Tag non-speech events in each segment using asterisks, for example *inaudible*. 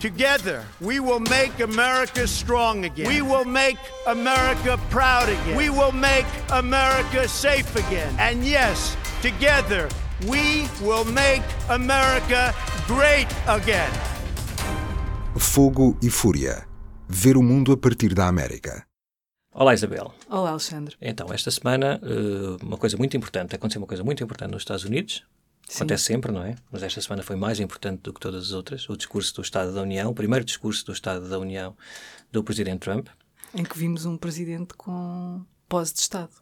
Together, we will make America strong again. We will make America proud again. We will make America safe again. And yes, together, we will make America great again. Fogo e Fúria. Ver o mundo a partir da América. Olá, Isabel. Olá, Alexandre. Então, esta semana, eh, uma coisa muito importante, aconteceu uma coisa muito importante nos Estados Unidos. Sim. Acontece sempre, não é? Mas esta semana foi mais importante do que todas as outras. O discurso do Estado da União, o primeiro discurso do Estado da União do Presidente Trump. Em que vimos um presidente com pose de Estado.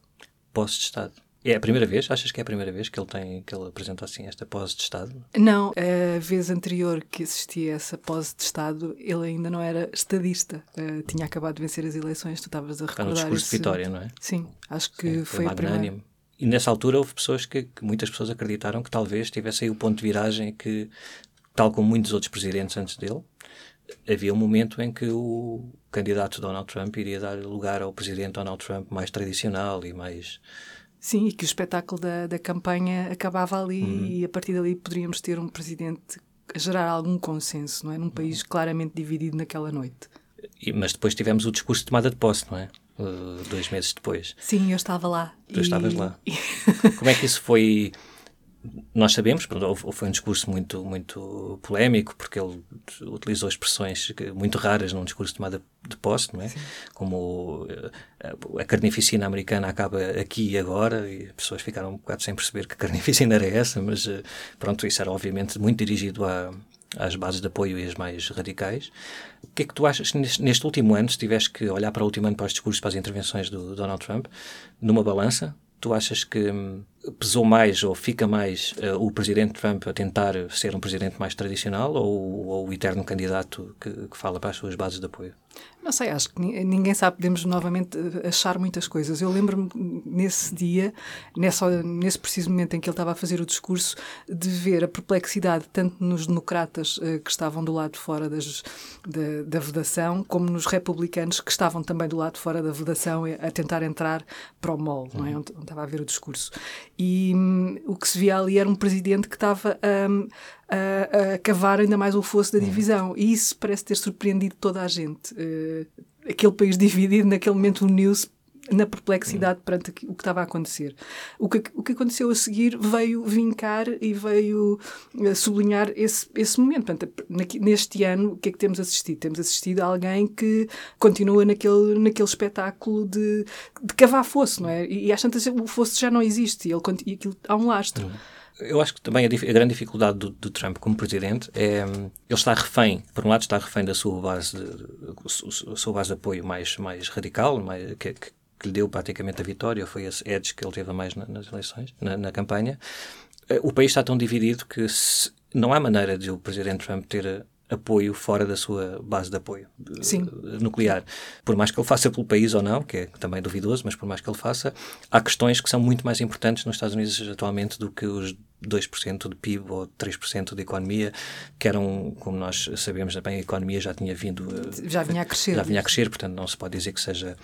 Posse de Estado. É a primeira vez? Achas que é a primeira vez que ele tem que ele apresenta assim esta pose de Estado? Não, a vez anterior que assistia a essa pose de Estado, ele ainda não era estadista. Uh, tinha acabado de vencer as eleições, tu estavas a Está no recordar discurso esse... de vitória, não é? Sim, acho que Sim, foi, a primeira. E nessa altura houve pessoas que, que muitas pessoas acreditaram que talvez tivesse aí o ponto de viragem que, tal como muitos outros presidentes antes dele, havia um momento em que o candidato Donald Trump iria dar lugar ao presidente Donald Trump mais tradicional e mais Sim, e que o espetáculo da, da campanha acabava ali Uhum. e a partir dali poderíamos ter um presidente a gerar algum consenso, não é? Num país Uhum. claramente dividido naquela noite. E- mas depois tivemos o discurso de tomada de posse, não é? Uh, dois meses depois. Sim, eu estava lá. Tu estavas lá. *laughs* Como é que isso foi? Nós sabemos, foi um discurso muito, muito polémico, porque ele utilizou expressões muito raras num discurso de tomada de posse, não é? Como uh, a, carnificina americana acaba aqui e agora, e as pessoas ficaram um bocado sem perceber que carnificina era essa, mas uh, pronto, isso era obviamente muito dirigido à, às bases de apoio e as mais radicais. O que é que tu achas neste, neste último ano, se tivesse que olhar para o último ano, para os discursos, para as intervenções do Donald Trump, numa balança, tu achas que hum, pesou mais ou fica mais eh, o presidente Trump a tentar ser um presidente mais tradicional ou, ou o eterno candidato que, que fala para as suas bases de apoio? Não sei, acho que ni- ninguém sabe, podemos novamente eh, achar muitas coisas. Eu lembro-me nesse dia, nessa, nesse preciso momento em que ele estava a fazer o discurso, de ver a perplexidade tanto nos democratas eh, que estavam do lado de fora das, da, da vedação, como nos republicanos que estavam também do lado de fora da vedação a tentar entrar para o mall, não é? onde, onde estava a ver o discurso. E hum, o que se via ali era um presidente que estava hum, a, a cavar ainda mais o fosso da divisão. E isso parece ter surpreendido toda a gente. Eh, aquele país dividido, naquele momento, uniu-se na perplexidade perante o que estava a acontecer. O que, o que aconteceu a seguir veio vincar e veio eh, sublinhar esse, esse momento. Portanto, neste ano, o que é que temos assistido? Temos assistido a alguém que continua naquele, naquele espetáculo de, de cavar fosso, não é? E, às tantas o fosso já não existe e, ele, e aquilo, há um lastro. Eu acho que também a, a grande dificuldade do, do Trump como presidente é hum, ele está refém, por um lado está refém da sua base de, sua base de apoio mais, mais radical, mais, que, que- que lhe deu praticamente a vitória, foi esse edge que ele teve mais na- nas eleições, na, na campanha. Eh, O país está tão dividido que se- não há maneira de o presidente Trump ter eh, apoio fora da sua base de apoio eh, Sim. nuclear. Por mais que ele faça pelo país ou não, que é também duvidoso, mas por mais que ele faça, há questões que são muito mais importantes nos Estados Unidos atualmente do que os 2% de PIB ou 3% de economia, que eram, como nós sabemos bem, a economia já tinha vindo... eh, Já vinha a crescer. Já vinha a crescer, portanto não se pode dizer que seja...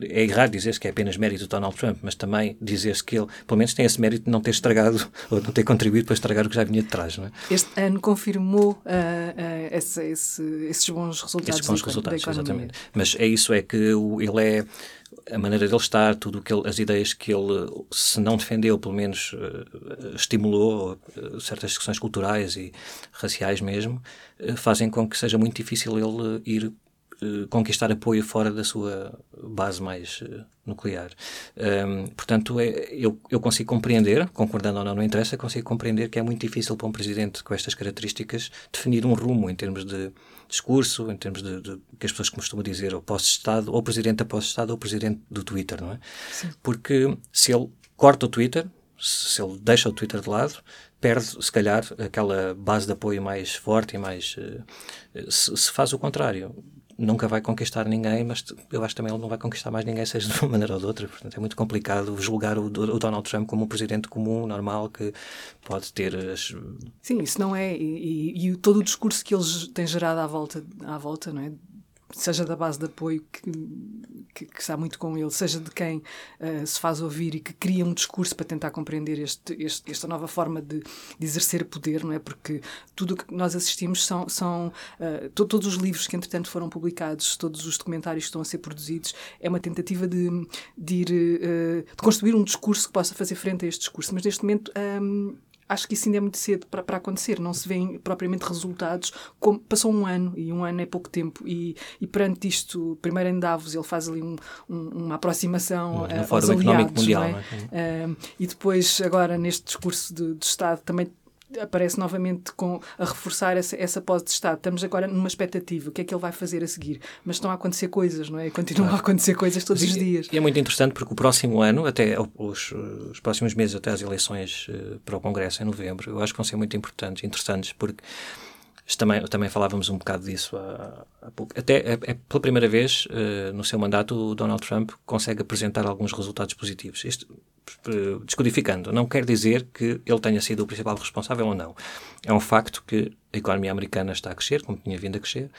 É errado dizer-se que é apenas mérito do Donald Trump, mas também dizer-se que ele, pelo menos, tem esse mérito de não ter estragado ou não ter contribuído para estragar o que já vinha de trás, não é? Este ano confirmou ah, ah, esse- esse- esses bons resultados, Esses bons resultados, exatamente. Mas é isso, é que o- ele é a maneira dele estar, tudo que ele, as ideias que ele, se não defendeu, pelo menos eh, estimulou eh, certas discussões culturais e raciais mesmo, eh, fazem com que seja muito difícil ele ir eh, conquistar apoio fora da sua base mais eh, nuclear. Ahm, portanto, é, eu, eu consigo compreender, concordando ou não, não interessa, consigo compreender que é muito difícil para um presidente com estas características definir um rumo em termos de discurso, em termos de, de que as pessoas costumam dizer ou posse de Estado, ou presidente de Estado, ou presidente do Twitter, não é? Porque se ele corta o Twitter, se se ele deixa o Twitter de lado, perde, se calhar, aquela base de apoio mais forte e mais. eh, se, se faz o contrário, nunca vai conquistar ninguém, mas eu acho também ele não vai conquistar mais ninguém, *laughs* seja de uma maneira ou de outra. Portanto, é muito complicado julgar o, o Donald Trump como um presidente comum, normal, que pode ter as. Sim, isso não é. E, e- e todo o discurso que eles têm gerado à volta, à volta não é? Seja da base de apoio que, que, que, está muito com ele, seja de quem uh, se faz ouvir e que cria um discurso para tentar compreender este, este, esta nova forma de, de, exercer poder, não é? Porque tudo o que nós assistimos são, são uh, to, todos os livros que entretanto foram publicados, todos os documentários que estão a ser produzidos, é uma tentativa de, de ir uh, de construir um discurso que possa fazer frente a este discurso. Mas neste momento um, acho que isso ainda é muito cedo para, para acontecer. Não se vêem propriamente resultados. Como, passou um ano, e um ano é pouco tempo, e, e perante isto, primeiro em Davos, ele faz ali um, um, uma aproximação no, no aos aliados. Mundial, é? É? Uh, e depois, agora, neste discurso de, de Estado, também aparece novamente com, a reforçar essa, essa pose de Estado. Estamos agora numa expectativa, o que é que ele vai fazer a seguir? Mas estão a acontecer coisas, não é? Continuam claro. a acontecer coisas todos os dias. E é muito interessante porque o próximo ano, até os, os próximos meses, até as eleições uh, para o Congresso em novembro, eu acho que vão ser muito importantes, interessantes, porque também, também falávamos um bocado disso há, há pouco. Até é, é, pela primeira vez uh, no seu mandato o Donald Trump consegue apresentar alguns resultados positivos. Isto, descodificando, não quer dizer que ele tenha sido o principal responsável ou não. É um facto que a economia americana está a crescer, como tinha vindo a crescer,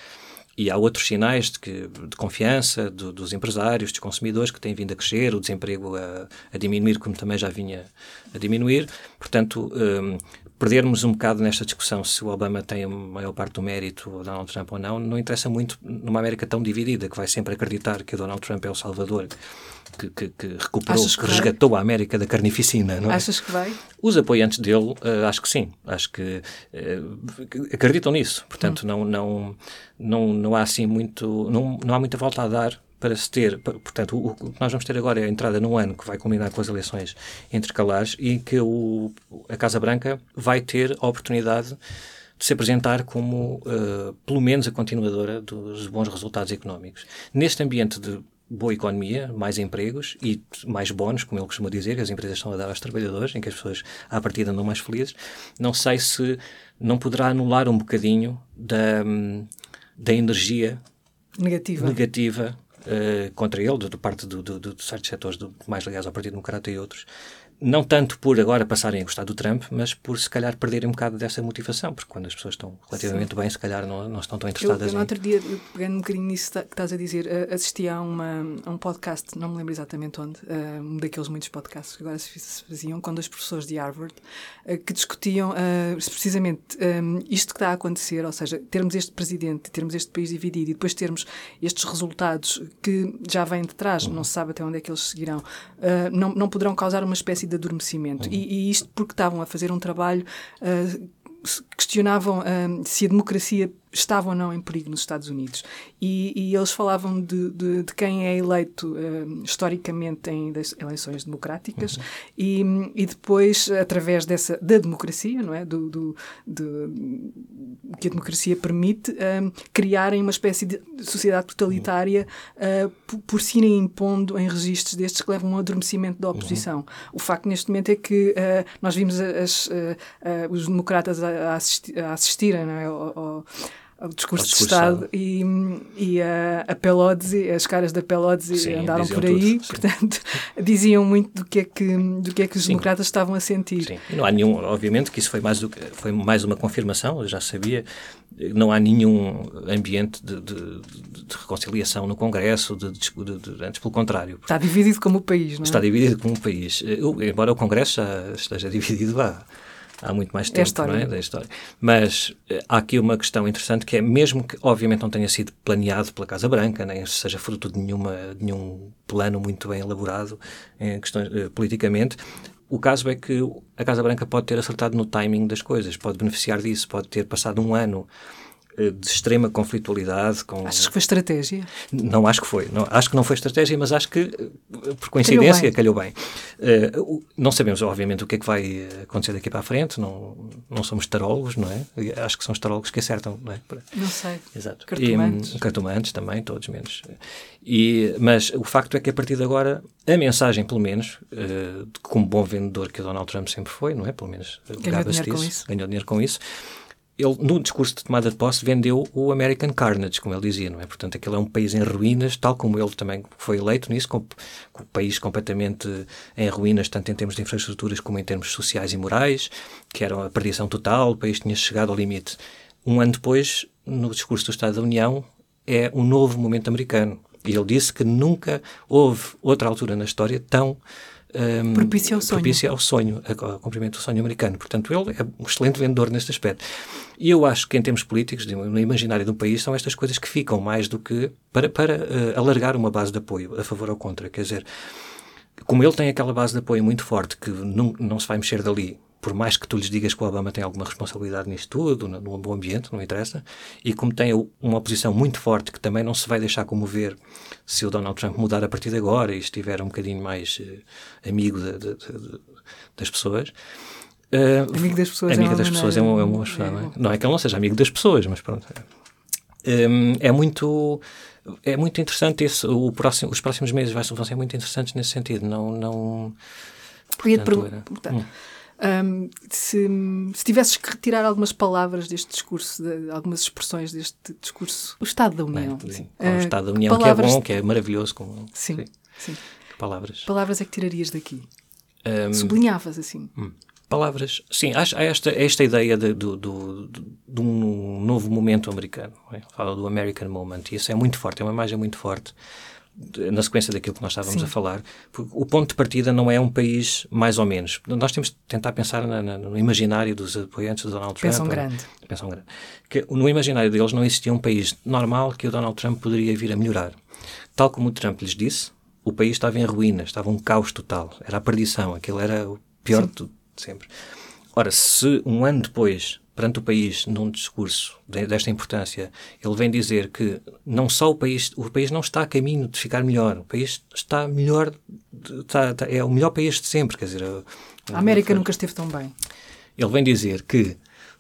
e há outros sinais de, que, de confiança do, dos empresários, dos consumidores, que têm vindo a crescer, o desemprego a, a diminuir, como também já vinha a diminuir. Portanto, um, perdermos um bocado nesta discussão se o Obama tem a maior parte do mérito, o Donald Trump ou não, não interessa muito numa América tão dividida, que vai sempre acreditar que o Donald Trump é o salvador, que, que, que recuperou, que, que resgatou a América da carnificina. Não é? Achas que vai? Os apoiantes dele, uh, acho que sim. Acho que uh, acreditam nisso. Portanto, hum. não, não, não, não há assim muito... Não, não há muita volta a dar para se ter, portanto, o, que nós vamos ter agora é a entrada num ano que vai culminar com as eleições intercalares e que o, a Casa Branca vai ter a oportunidade de se apresentar como, uh, pelo menos, a continuadora dos bons resultados económicos. Neste ambiente de boa economia, mais empregos e mais bónus, como ele costuma dizer, que as empresas estão a dar aos trabalhadores, em que as pessoas, à partida, andam mais felizes, não sei se não poderá anular um bocadinho da, da energia negativa, negativa uh, contra ele, de, parte de, de, certos setores do, mais ligados ao Partido Democrata e outros, não tanto por agora passarem a gostar do Trump, mas por se calhar perderem um bocado dessa motivação, porque quando as pessoas estão relativamente Sim. bem, se calhar não, não estão tão interessadas eu, eu, no outro dia, pegando um bocadinho nisso que estás a dizer, assisti a, uma, a um podcast, não me lembro exatamente onde, uh, um daqueles muitos podcasts que agora se, faziam, com dois professores de Harvard, uh, que discutiam precisamente um, isto que está a acontecer, ou seja, termos este presidente, termos este país dividido e depois termos estes resultados que já vêm de trás, não se sabe até onde é que eles seguirão, não, não poderão causar uma espécie de adormecimento. Uhum. E, e, isto porque estavam a fazer um trabalho, uh, questionavam uh, se a democracia estava ou não em perigo nos Estados Unidos. E, e eles falavam de, de, de, quem é eleito uh, historicamente em eleições democráticas uhum. e, e depois, através dessa, da democracia, não é? Do, do, do que a democracia permite, uh, criarem uma espécie de sociedade totalitária uh, por, por se irem impondo em registros destes que levam a um adormecimento da oposição. Uhum. O facto neste momento é que nós vimos as, os democratas a, a, assistir, a assistirem não é? ao, ao o discurso, de Estado e, e a, a Pelosi, as caras da Pelosi Sim, andaram por aí, tudo, portanto, *laughs* diziam muito do que é que, do que, é que os Sim. democratas estavam a sentir. Sim, e não há nenhum, obviamente que isso foi mais, do, foi mais uma confirmação, eu já sabia, não há nenhum ambiente de, de, de reconciliação no Congresso, de, de, antes pelo contrário. Está dividido como o país, não é? Está dividido como o país. Eu, embora o Congresso já esteja *laughs* dividido há há muito mais tempo, é não é? Da história. Mas eh, há aqui uma questão interessante que é, mesmo que obviamente não tenha sido planeado pela Casa Branca, nem seja fruto de, nenhuma, de nenhum plano muito bem elaborado em questões, eh, politicamente, o caso é que a Casa Branca pode ter acertado no timing das coisas, pode beneficiar disso, pode ter passado um ano de extrema conflitualidade. Com... Achas que foi estratégia? Não acho que foi. Não, acho que não foi estratégia, mas acho que, eh, por coincidência, calhou bem. Calhou bem. Uh, não sabemos, obviamente, o que é que vai acontecer daqui para a frente. Não, não somos tarólogos, não é? Acho que são os tarólogos que acertam, não é? Não sei. Exato. Cartomantes. E, cartomantes também, todos menos. E, mas o facto é que, a partir de agora, a mensagem, pelo menos, uh, como bom vendedor que o Donald Trump sempre foi, não é? Pelo menos, ganhou dinheiro com isso. Ganhou dinheiro com isso ele, no discurso de tomada de posse, vendeu o American Carnage, como ele dizia, não é? Portanto, aquele é um país em ruínas, tal como ele também foi eleito nisso, com, com o país completamente em ruínas, tanto em termos de infraestruturas como em termos sociais e morais, que era a perdição total, o país tinha chegado ao limite. Um ano depois, no discurso do Estado da União, é um novo momento americano. E ele disse que nunca houve outra altura na história tão um, propícia ao sonho, propícia ao sonho ao cumprimento do sonho americano. Portanto, ele é um excelente vendedor neste aspecto. E eu acho que, em termos políticos, no imaginário de um país, são estas coisas que ficam mais do que para, para uh, alargar uma base de apoio a favor ou contra. Quer dizer, como ele tem aquela base de apoio muito forte que não, não se vai mexer dali, por mais que tu lhes digas que o Obama tem alguma responsabilidade nisto tudo, no, no bom ambiente, não interessa, e como tem uma oposição muito forte que também não se vai deixar comover se o Donald Trump mudar a partir de agora e estiver um bocadinho mais uh, amigo de, de, de, das pessoas. Uh, amigo das pessoas, amigo é das pessoas é uma, é uma é, é, não é que ele não seja amigo das pessoas, mas pronto. Um, é muito é muito interessante esse, o próximo, os próximos meses vão ser muito interessantes nesse sentido. Não, não. Podia te perguntar. Hum. Um, se, se tivesses que retirar algumas palavras deste discurso, de, algumas expressões deste discurso, o Estado da União. Bem, sim. Uh, o Estado da União, palavras... que é bom, que é maravilhoso. Com, sim, sim. sim. palavras. palavras é que tirarias daqui? Um, Sublinhavas assim. Hum. Palavras. Sim, há, há esta, esta ideia de, de, de, de, um novo momento americano. É? Fala do American Moment. E isso é muito forte, é uma imagem muito forte na sequência daquilo que nós estávamos Sim. a falar, o ponto de partida não é um país mais ou menos. Nós temos de tentar pensar na, na, no imaginário dos apoiantes do Donald Trump. Pensam grande. Pensam grande. Que no imaginário deles não existia um país normal que o Donald Trump poderia vir a melhorar. Tal como o Trump lhes disse, o país estava em ruínas, estava um caos total, era a perdição, aquilo era o pior Sim. de sempre. Ora, se um ano depois perante o país num discurso desta importância, ele vem dizer que não só o país, o país não está a caminho de ficar melhor, o país está melhor, está, está, é o melhor país de sempre, quer dizer... A América nunca esteve tão bem. Ele vem dizer que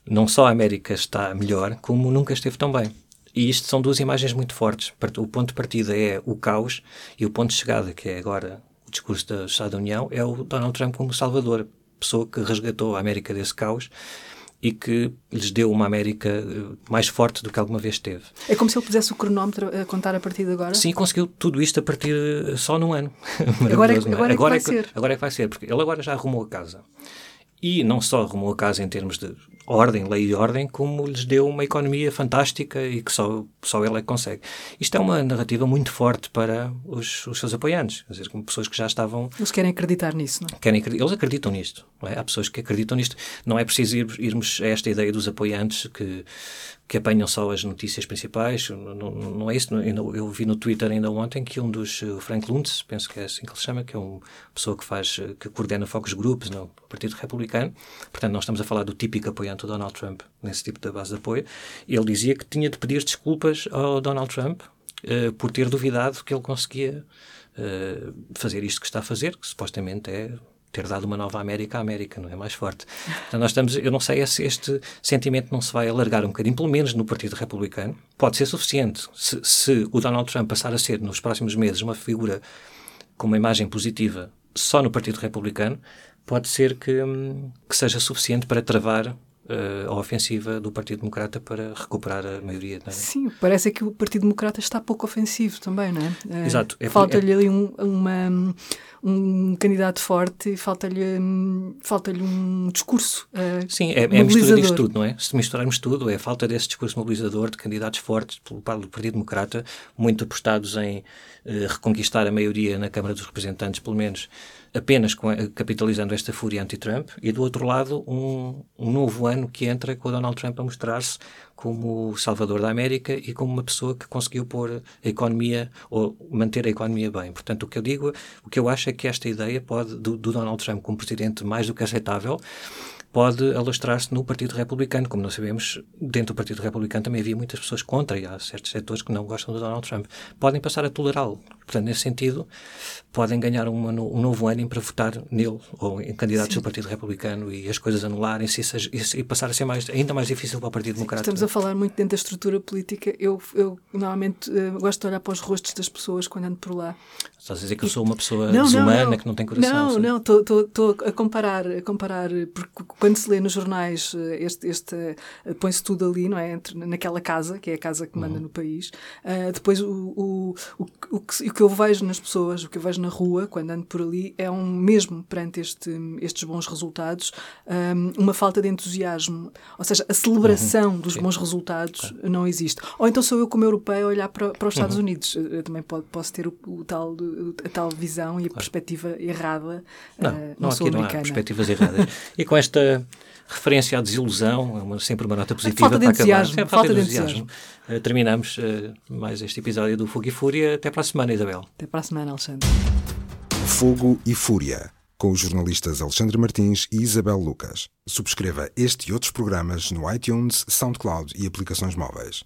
não só a América está melhor, como nunca esteve tão bem. E isto são duas imagens muito fortes. O ponto de partida é o caos e o ponto de chegada, que é agora o discurso do Estado da União, é o Donald Trump como salvador, pessoa que resgatou a América desse caos e que lhes deu uma América eh, mais forte do que alguma vez teve. É como se ele pusesse o cronómetro a contar a partir de agora? Sim, conseguiu tudo isto a partir eh, só num ano. *laughs* agora, é, agora, é, agora, é que vai é que, ser. Agora é que vai ser, porque ele agora já arrumou a casa. E não só arrumou a casa em termos de ordem, lei e ordem, como lhes deu uma economia fantástica e que só, só ele é que consegue. Isto é uma narrativa muito forte para os, os seus apoiantes, quer dizer, como pessoas que já estavam... Eles querem acreditar nisso, não é? Querem, eles acreditam nisto, é? Há pessoas que acreditam nisto. Não é preciso ir, irmos a esta ideia dos apoiantes que que apanham só as notícias principais. Não, não, não é isso. Eu vi no Twitter ainda ontem que um dos, o Frank Luntz, penso que é assim que ele se chama, que é uma pessoa que faz, que coordena focos grupos no Partido Republicano. Portanto, nós estamos a falar do típico apoiante do Donald Trump nesse tipo de base de apoio. Ele dizia que tinha de pedir desculpas ao Donald Trump uh, por ter duvidado que ele conseguia fazer isto que está a fazer, que supostamente é ter dado uma nova América à América, não é mais forte. Então nós estamos, eu não sei se este sentimento não se vai alargar um bocadinho, pelo menos no Partido Republicano. Pode ser suficiente se, se o Donald Trump passar a ser nos próximos meses uma figura com uma imagem positiva só no Partido Republicano, pode ser que, hum, que seja suficiente para travar uh, a ofensiva do Partido Democrata para recuperar a maioria. É? Sim, parece que o Partido Democrata está pouco ofensivo também, não é? Uh, Exato. É, falta-lhe é... ali um, uma, um candidato forte falta-lhe falta um discurso uh, Sim, é, é a mistura disto tudo, não é? Se misturarmos tudo, é a falta desse discurso mobilizador de candidatos fortes pelo, Partido Democrata, muito apostados em reconquistar a maioria na Câmara dos Representantes, pelo menos apenas capitalizando esta fúria anti-Trump, e do outro lado, um, um novo ano que entra com o Donald Trump a mostrar-se como o salvador da América e como uma pessoa que conseguiu pôr a economia ou manter a economia bem. Portanto, o que eu digo, o que eu acho é que esta ideia pode, do, do Donald Trump como presidente mais do que aceitável, pode alastrar-se no Partido Republicano. Como nós sabemos, dentro do Partido Republicano também havia muitas pessoas contra e há certos setores que não gostam do Donald Trump. Podem passar a tolerá-lo. Portanto, nesse sentido, podem ganhar uma, um novo ânimo para votar nele ou em candidatos Sim. do Partido Republicano e as coisas anularem-se e, e, passar a ser mais, ainda mais difícil para o Partido Democrata. Estamos a falar muito dentro da estrutura política. Eu, eu normalmente uh, gosto de olhar para os rostos das pessoas quando ando por lá. Estás a dizer que eu sou uma pessoa não, desumana, não, não. que não tem coração? Não, não, estou a comparar, a comparar, porque quando se lê nos jornais, eh, este, este uh, põe-se tudo ali, não é? Entre, naquela casa, que é a casa que manda uhum. no país. Uh, depois, o, o, o, o, que, o que eu vejo nas pessoas, o que eu vejo na rua, quando ando por ali, é um mesmo perante este, estes bons resultados, um, uma falta de entusiasmo. Ou seja, a celebração uhum. dos Sim. bons resultados não existe. Ou então sou eu, como europeu, a olhar para, para os Estados uhum. Unidos. Eu também posso ter o, o tal, a tal visão e a claro. perspectiva errada. Não, uh, não, não aqui não há perspectivas erradas. *laughs* e com esta referência à desilusão, é uma, sempre uma nota positiva falta de para entusiasmo, acabar. falta, falta de entusiasmo. Uh, terminamos uh, mais este episódio do Fogo e Fúria. Até para a semana, Isabel. Até para a semana, Alexandre. Fogo e Fúria, com os jornalistas Alexandre Martins e Isabel Lucas. Subscreva este e outros programas no iTunes, SoundCloud e aplicações móveis.